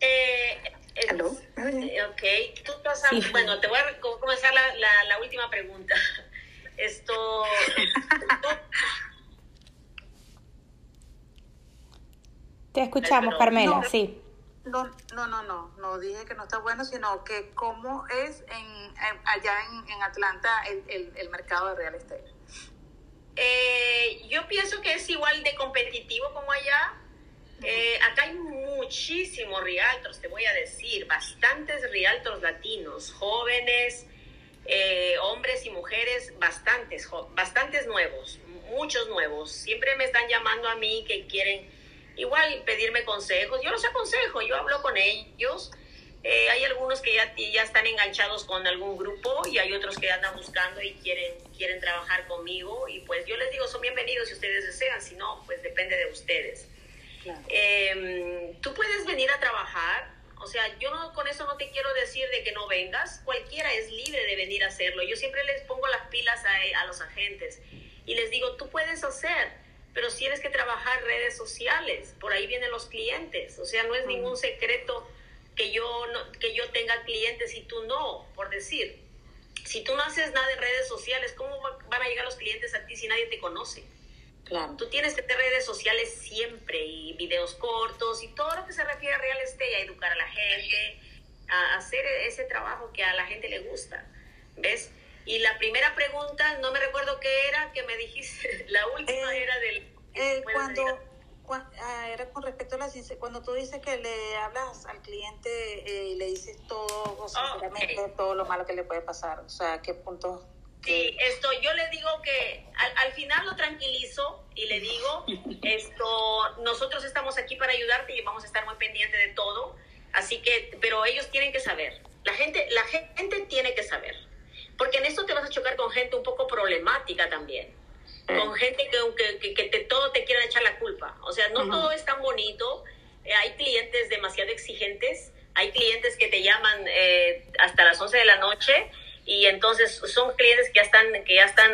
Eh, ¿Aló? eh, ok, tú vas a- Sí. bueno, te voy a co- comenzar la, la, la última pregunta. Esto, Te escuchamos, Pero- Carmela, no. sí. No, no, no, no, no dije que no está bueno, sino que cómo es en, en- allá en, en Atlanta el, el, el mercado de real estate. eh, yo pienso que es igual de competitivo como allá. Eh, acá hay muchísimos realtors, te voy a decir, bastantes realtors latinos, jóvenes, eh, hombres y mujeres, bastantes, bastantes nuevos, muchos nuevos. Siempre me están llamando a mí que quieren igual pedirme consejos. Yo los aconsejo, yo hablo con ellos. Eh, hay algunos que ya, ya están enganchados con algún grupo y hay otros que andan buscando y quieren, quieren trabajar conmigo. Y pues yo les digo, son bienvenidos si ustedes desean, si no, pues depende de ustedes. Eh, tú puedes venir a trabajar, o sea, yo no, con eso no te quiero decir de que no vengas, cualquiera es libre de venir a hacerlo. Yo siempre les pongo las pilas a, a los agentes y les digo, tú puedes hacer, pero si tienes que trabajar redes sociales, por ahí vienen los clientes, o sea, no es ningún secreto que yo, no, que yo tenga clientes y tú no, por decir. Si tú no haces nada en redes sociales, ¿cómo va- van a llegar los clientes a ti si nadie te conoce? Claro. Tú tienes que tener redes sociales siempre y videos cortos y todo lo que se refiere a real estate, a educar a la gente, a hacer ese trabajo que a la gente le gusta. ¿Ves? Y la primera pregunta, no me recuerdo qué era, que me dijiste, la última Eh, era del... Eh, ¿puedes cuando, ah, era con respecto a la cuando tú dices que le hablas al cliente eh, y le dices todo, o sinceramente, ok. todo lo malo que le puede pasar, o sea, ¿qué puntos Sí, esto, yo le digo que al, al, final lo tranquilizo y le digo, esto, nosotros estamos aquí para ayudarte y vamos a estar muy pendientes de todo, así que, pero ellos tienen que saber, la gente, la gente tiene que saber, porque en esto te vas a chocar con gente un poco problemática también, con gente que, que, que te, todo te quiera echar la culpa, o sea, no todo es tan bonito, eh, hay clientes demasiado exigentes, hay clientes que te llaman eh, hasta las 11 de la noche. Y entonces son clientes que ya están que ya están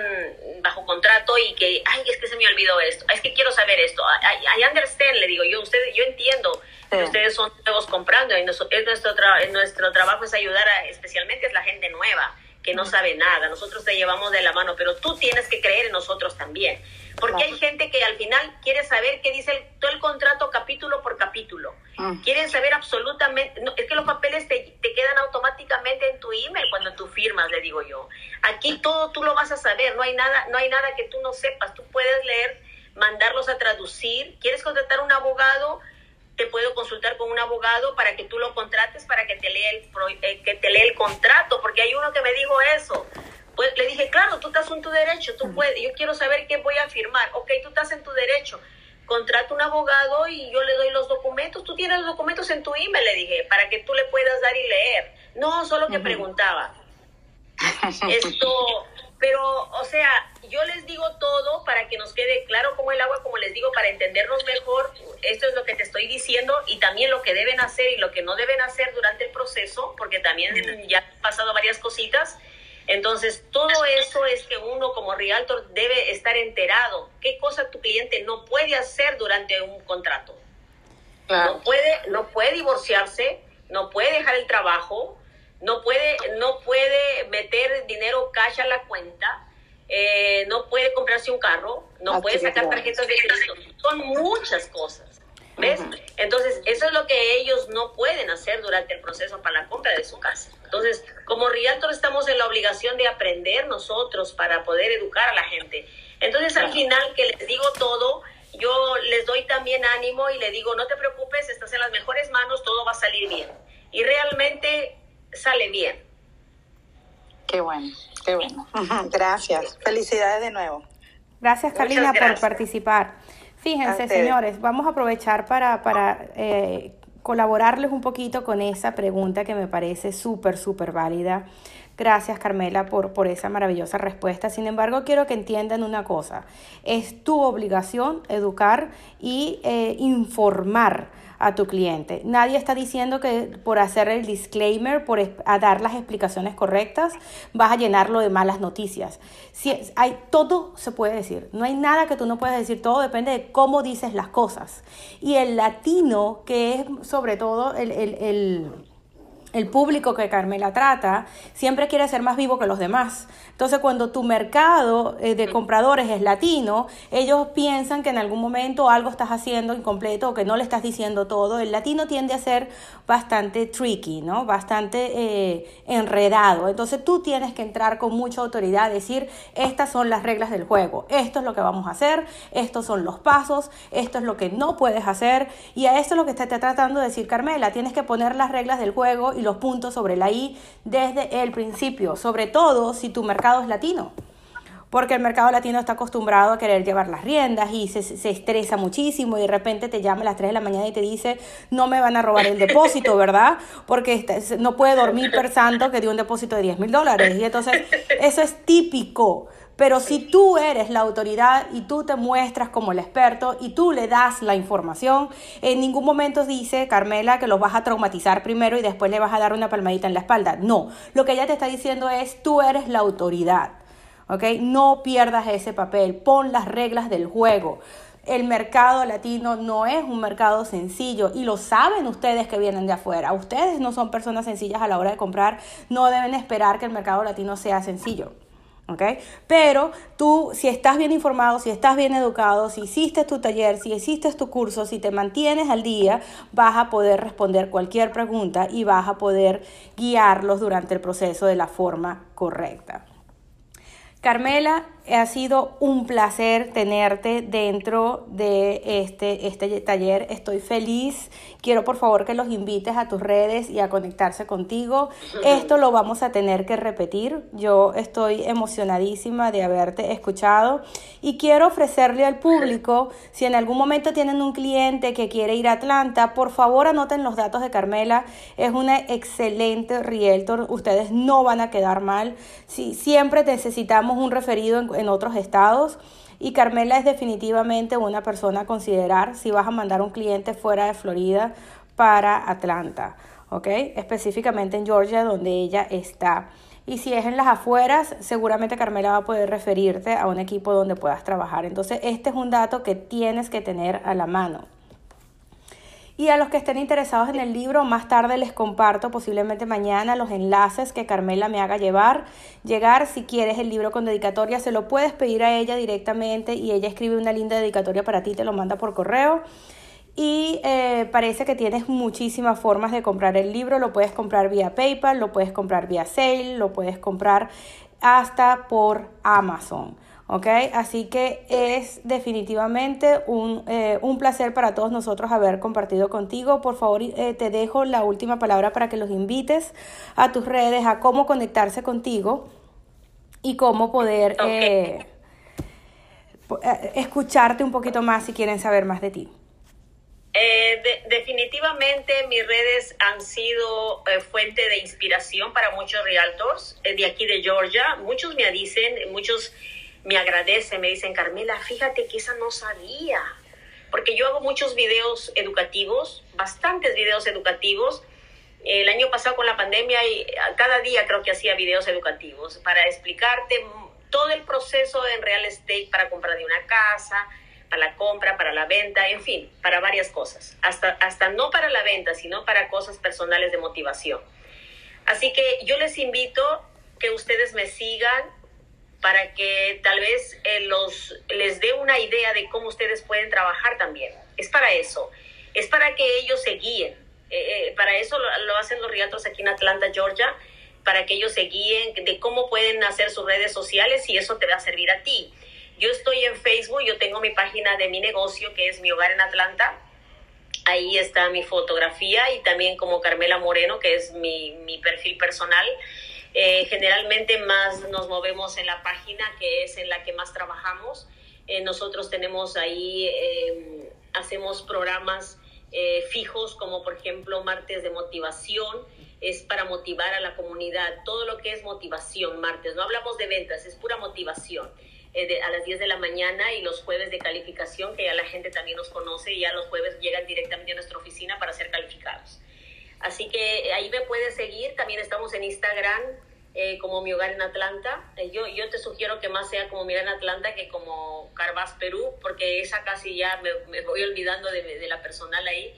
bajo contrato y que ay es que se me olvidó esto. Es que quiero saber esto I, understand le digo. Yo ustedes yo entiendo que ustedes son nuevos comprando y nuestro, es nuestro nuestro trabajo es ayudar a, especialmente a la gente nueva que no sabe nada nosotros te llevamos de la mano pero tú tienes que creer en nosotros también porque hay gente que al final quiere saber qué dice todo el contrato capítulo por capítulo. Mm. Quieren saber absolutamente, es que los papeles te, te, quedan automáticamente en tu email cuando tú firmas, le digo yo. Aquí todo tú lo vas a saber, no hay nada, no hay nada que tú no sepas. Tú puedes leer, mandarlos a traducir. ¿Quieres contratar un abogado? Consultar con un abogado para que tú lo contrates, para que te lea el, eh, que te lea el contrato, porque hay uno que me dijo eso pues le dije, claro, tú estás en tu derecho, tú puedes, yo quiero saber qué voy a firmar. Ok, tú estás en tu derecho. Contrata un abogado y yo le doy los documentos. Tú tienes los documentos en tu email, le dije, para que tú le puedas dar y leer. No, solo que preguntaba. Esto, pero, o sea, yo les digo todo para que nos quede claro como el agua, como les digo, para entendernos mejor. Esto es lo que te estoy diciendo y también lo que deben hacer y lo que no deben hacer durante el proceso, porque también ya han pasado varias cositas entonces, todo eso es que uno como realtor debe estar enterado. ¿Qué cosa tu cliente no puede hacer durante un contrato? No, puede, no puede divorciarse, no puede dejar el trabajo, no puede, no puede meter dinero cash a la cuenta, eh, no puede comprarse un carro, no ah, puede sacar tarjetas de crédito. Son muchas cosas. ¿Ves? Entonces, eso es lo que ellos no pueden hacer durante el proceso para la compra de su casa. Entonces, como Realtor estamos en la obligación de aprender nosotros para poder educar a la gente. Entonces, al final que les digo todo, yo les doy también ánimo y le digo, no te preocupes, estás en las mejores manos, todo va a salir bien. Y realmente sale bien. Qué bueno, qué bueno. Gracias. Felicidades de nuevo. Gracias, Carlina, por participar. Fíjense, señores, vamos a aprovechar para, para eh, colaborarles un poquito con esa pregunta que me parece súper, súper válida. Gracias, Carmela, por, por esa maravillosa respuesta. Sin embargo, quiero que entiendan una cosa. Es tu obligación educar y eh, informar a tu cliente. Nadie está diciendo que por hacer el disclaimer, por a dar las explicaciones correctas, vas a llenarlo de malas noticias. Si hay, todo se puede decir. No hay nada que tú no puedas decir. Todo depende de cómo dices las cosas. Y el latino, que es sobre todo el, el el público que Carmela trata siempre quiere ser más vivo que los demás. Entonces, cuando tu mercado eh, de compradores es latino, ellos piensan que en algún momento algo estás haciendo incompleto o que no le estás diciendo todo. El latino tiende a ser bastante tricky, ¿no? Bastante eh, enredado. Entonces, tú tienes que entrar con mucha autoridad, decir, estas son las reglas del juego, esto es lo que vamos a hacer, estos son los pasos, esto es lo que no puedes hacer. Y a esto es lo que está tratando de decir Carmela. Tienes que poner las reglas del juego y los puntos sobre la I desde el principio, sobre todo si tu mercado es latino. Porque el mercado latino está acostumbrado a querer llevar las riendas y se, se estresa muchísimo y de repente te llama a las 3 de la mañana y te dice, no me van a robar el depósito, ¿verdad? Porque no puede dormir pensando que dio un depósito de 10 mil dólares. Y entonces eso es típico pero si tú eres la autoridad y tú te muestras como el experto y tú le das la información, en ningún momento dice Carmela que los vas a traumatizar primero y después le vas a dar una palmadita en la espalda. No, lo que ella te está diciendo es tú eres la autoridad. ¿Ok? No pierdas ese papel, pon las reglas del juego. El mercado latino no es un mercado sencillo y lo saben ustedes que vienen de afuera. Ustedes no son personas sencillas a la hora de comprar, no deben esperar que el mercado latino sea sencillo. Pero tú, si estás bien informado, si estás bien educado, si hiciste tu taller, si hiciste tu curso, si te mantienes al día, vas a poder responder cualquier pregunta y vas a poder guiarlos durante el proceso de la forma correcta. Carmela, ha sido un placer tenerte dentro de este, este taller. Estoy feliz. Quiero por favor que los invites a tus redes y a conectarse contigo. Esto lo vamos a tener que repetir. Yo estoy emocionadísima de haberte escuchado y quiero ofrecerle al público, si en algún momento tienen un cliente que quiere ir a Atlanta, por favor anoten los datos de Carmela. Es una excelente realtor. Ustedes no van a quedar mal. Si siempre necesitamos un referido en en otros estados. Y Carmela es definitivamente una persona a considerar si vas a mandar un cliente fuera de Florida para Atlanta, ¿ok? Específicamente en Georgia, donde ella está. Y si es en las afueras, seguramente Carmela va a poder referirte a un equipo donde puedas trabajar. Entonces, este es un dato que tienes que tener a la mano. Y a los que estén interesados en el libro, más tarde les comparto, posiblemente mañana, los enlaces que Carmela me haga llevar. Llegar, si quieres el libro con dedicatoria, se lo puedes pedir a ella directamente y ella escribe una linda dedicatoria para ti, te lo manda por correo. Y eh, parece que tienes muchísimas formas de comprar el libro. Lo puedes comprar vía PayPal, lo puedes comprar vía Sale, lo puedes comprar hasta por Amazon. ¿Ok? Así que es definitivamente un, eh, un, placer para todos nosotros haber compartido contigo. Por favor, eh, te dejo la última palabra para que los invites a tus redes, a cómo conectarse contigo y cómo poder eh, escucharte un poquito más si quieren saber más de ti. definitivamente mis redes han sido fuente de inspiración para muchos realtors de aquí de Georgia. Muchos me dicen, muchos me agradece, me dicen, Carmela, fíjate que esa no sabía, porque yo hago muchos videos educativos, bastantes videos educativos. El año pasado con la pandemia, y cada día creo que hacía videos educativos para explicarte todo el proceso en real estate para comprar de una casa, para la compra, para la venta, en fin, para varias cosas. Hasta, hasta no para la venta, sino para cosas personales de motivación. Así que yo les invito que ustedes me sigan para que tal vez eh, los, les dé una idea de cómo ustedes pueden trabajar también. Es para eso, es para que ellos se guíen. Eh, eh, para eso lo, hacen los realtors aquí en Atlanta, Georgia, para que ellos se guíen de cómo pueden hacer sus redes sociales y eso te va a servir a ti. Yo estoy en Facebook, yo tengo mi página de mi negocio que es Mi Hogar en Atlanta. Ahí está mi fotografía y también como Carmela Moreno, que es mi, mi perfil personal. Eh, generalmente más nos movemos en la página, que es en la que más trabajamos. Eh, nosotros tenemos ahí, eh, hacemos programas fijos, como por ejemplo martes de motivación, es para motivar a la comunidad. Todo lo que es motivación, martes, no hablamos de ventas, es pura motivación. a las 10 de la mañana y los jueves de calificación, que ya la gente también nos conoce y ya los jueves llegan directamente a nuestra oficina para ser calificados. Así que ahí me puedes seguir. También estamos en Instagram eh, como mi hogar en Atlanta. Eh, yo, yo te sugiero que más sea como mi hogar en Atlanta que como Carvás Perú, porque esa casi ya me, voy olvidando de, de, la personal ahí.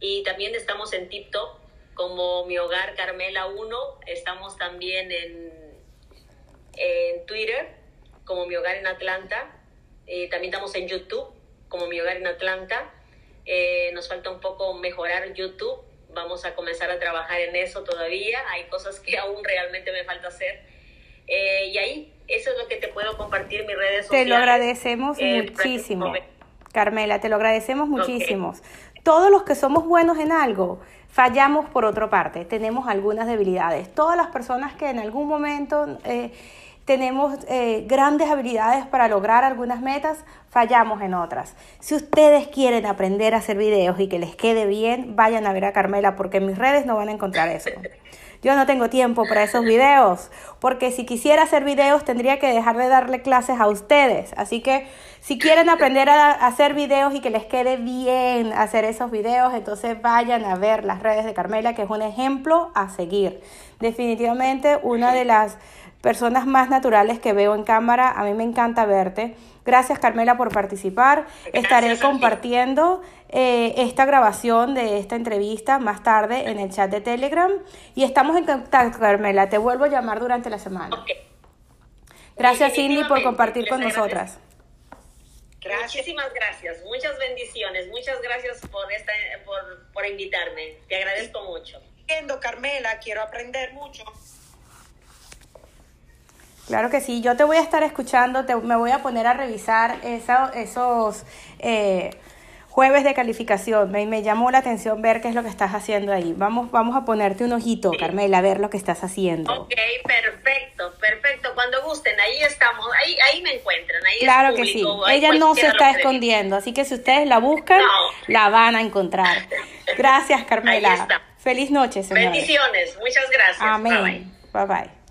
Y también estamos en TikTok como mi hogar Carmela 1. Estamos también en, en Twitter como mi hogar en Atlanta. Eh, también estamos en YouTube como mi hogar en Atlanta. nos falta un poco mejorar YouTube vamos a comenzar a trabajar en eso todavía. Hay cosas que aún realmente me falta hacer. Eh, y ahí, eso es lo que te puedo compartir en mis redes sociales. Te lo agradecemos eh, muchísimo. Carmela, te lo agradecemos muchísimo. Todos los que somos buenos en algo, fallamos por otra parte, tenemos algunas debilidades. Todas las personas que en algún momento... Eh, tenemos eh, grandes habilidades para lograr algunas metas, fallamos en otras. Si ustedes quieren aprender a hacer videos y que les quede bien, vayan a ver a Carmela porque en mis redes no van a encontrar eso. Yo no tengo tiempo para esos videos, porque si quisiera hacer videos tendría que dejar de darle clases a ustedes. Así que si quieren aprender a hacer videos y que les quede bien hacer esos videos, entonces vayan a ver las redes de Carmela, que es un ejemplo a seguir. Definitivamente una de las personas más naturales que veo en cámara. A mí me encanta verte. Gracias Carmela por participar. Estaré compartiendo eh, esta grabación de esta entrevista más tarde en el chat de Telegram. Y estamos en contacto, Carmela. Te vuelvo a llamar durante la semana. Gracias Cindy por compartir con nosotras. Muchísimas gracias, muchas bendiciones, muchas gracias por, esta, por, por invitarme, te agradezco mucho. Carmela, quiero aprender mucho. Claro que sí, yo te voy a estar escuchando, te, me voy a poner a revisar esa, esos eh, jueves de calificación. Me, me, llamó la atención ver qué es lo que estás haciendo ahí. Vamos, vamos a ponerte un ojito. Carmela, a ver lo que estás haciendo. Ok, perfecto, perfecto. Cuando gusten, ahí estamos, ahí, ahí me encuentran. Ahí claro que sí, ella no se está escondiendo, así que si ustedes la buscan, no. la van a encontrar. Gracias, Carmela. Feliz noche, señora. Bendiciones, muchas gracias. Amén. bye. bye. bye.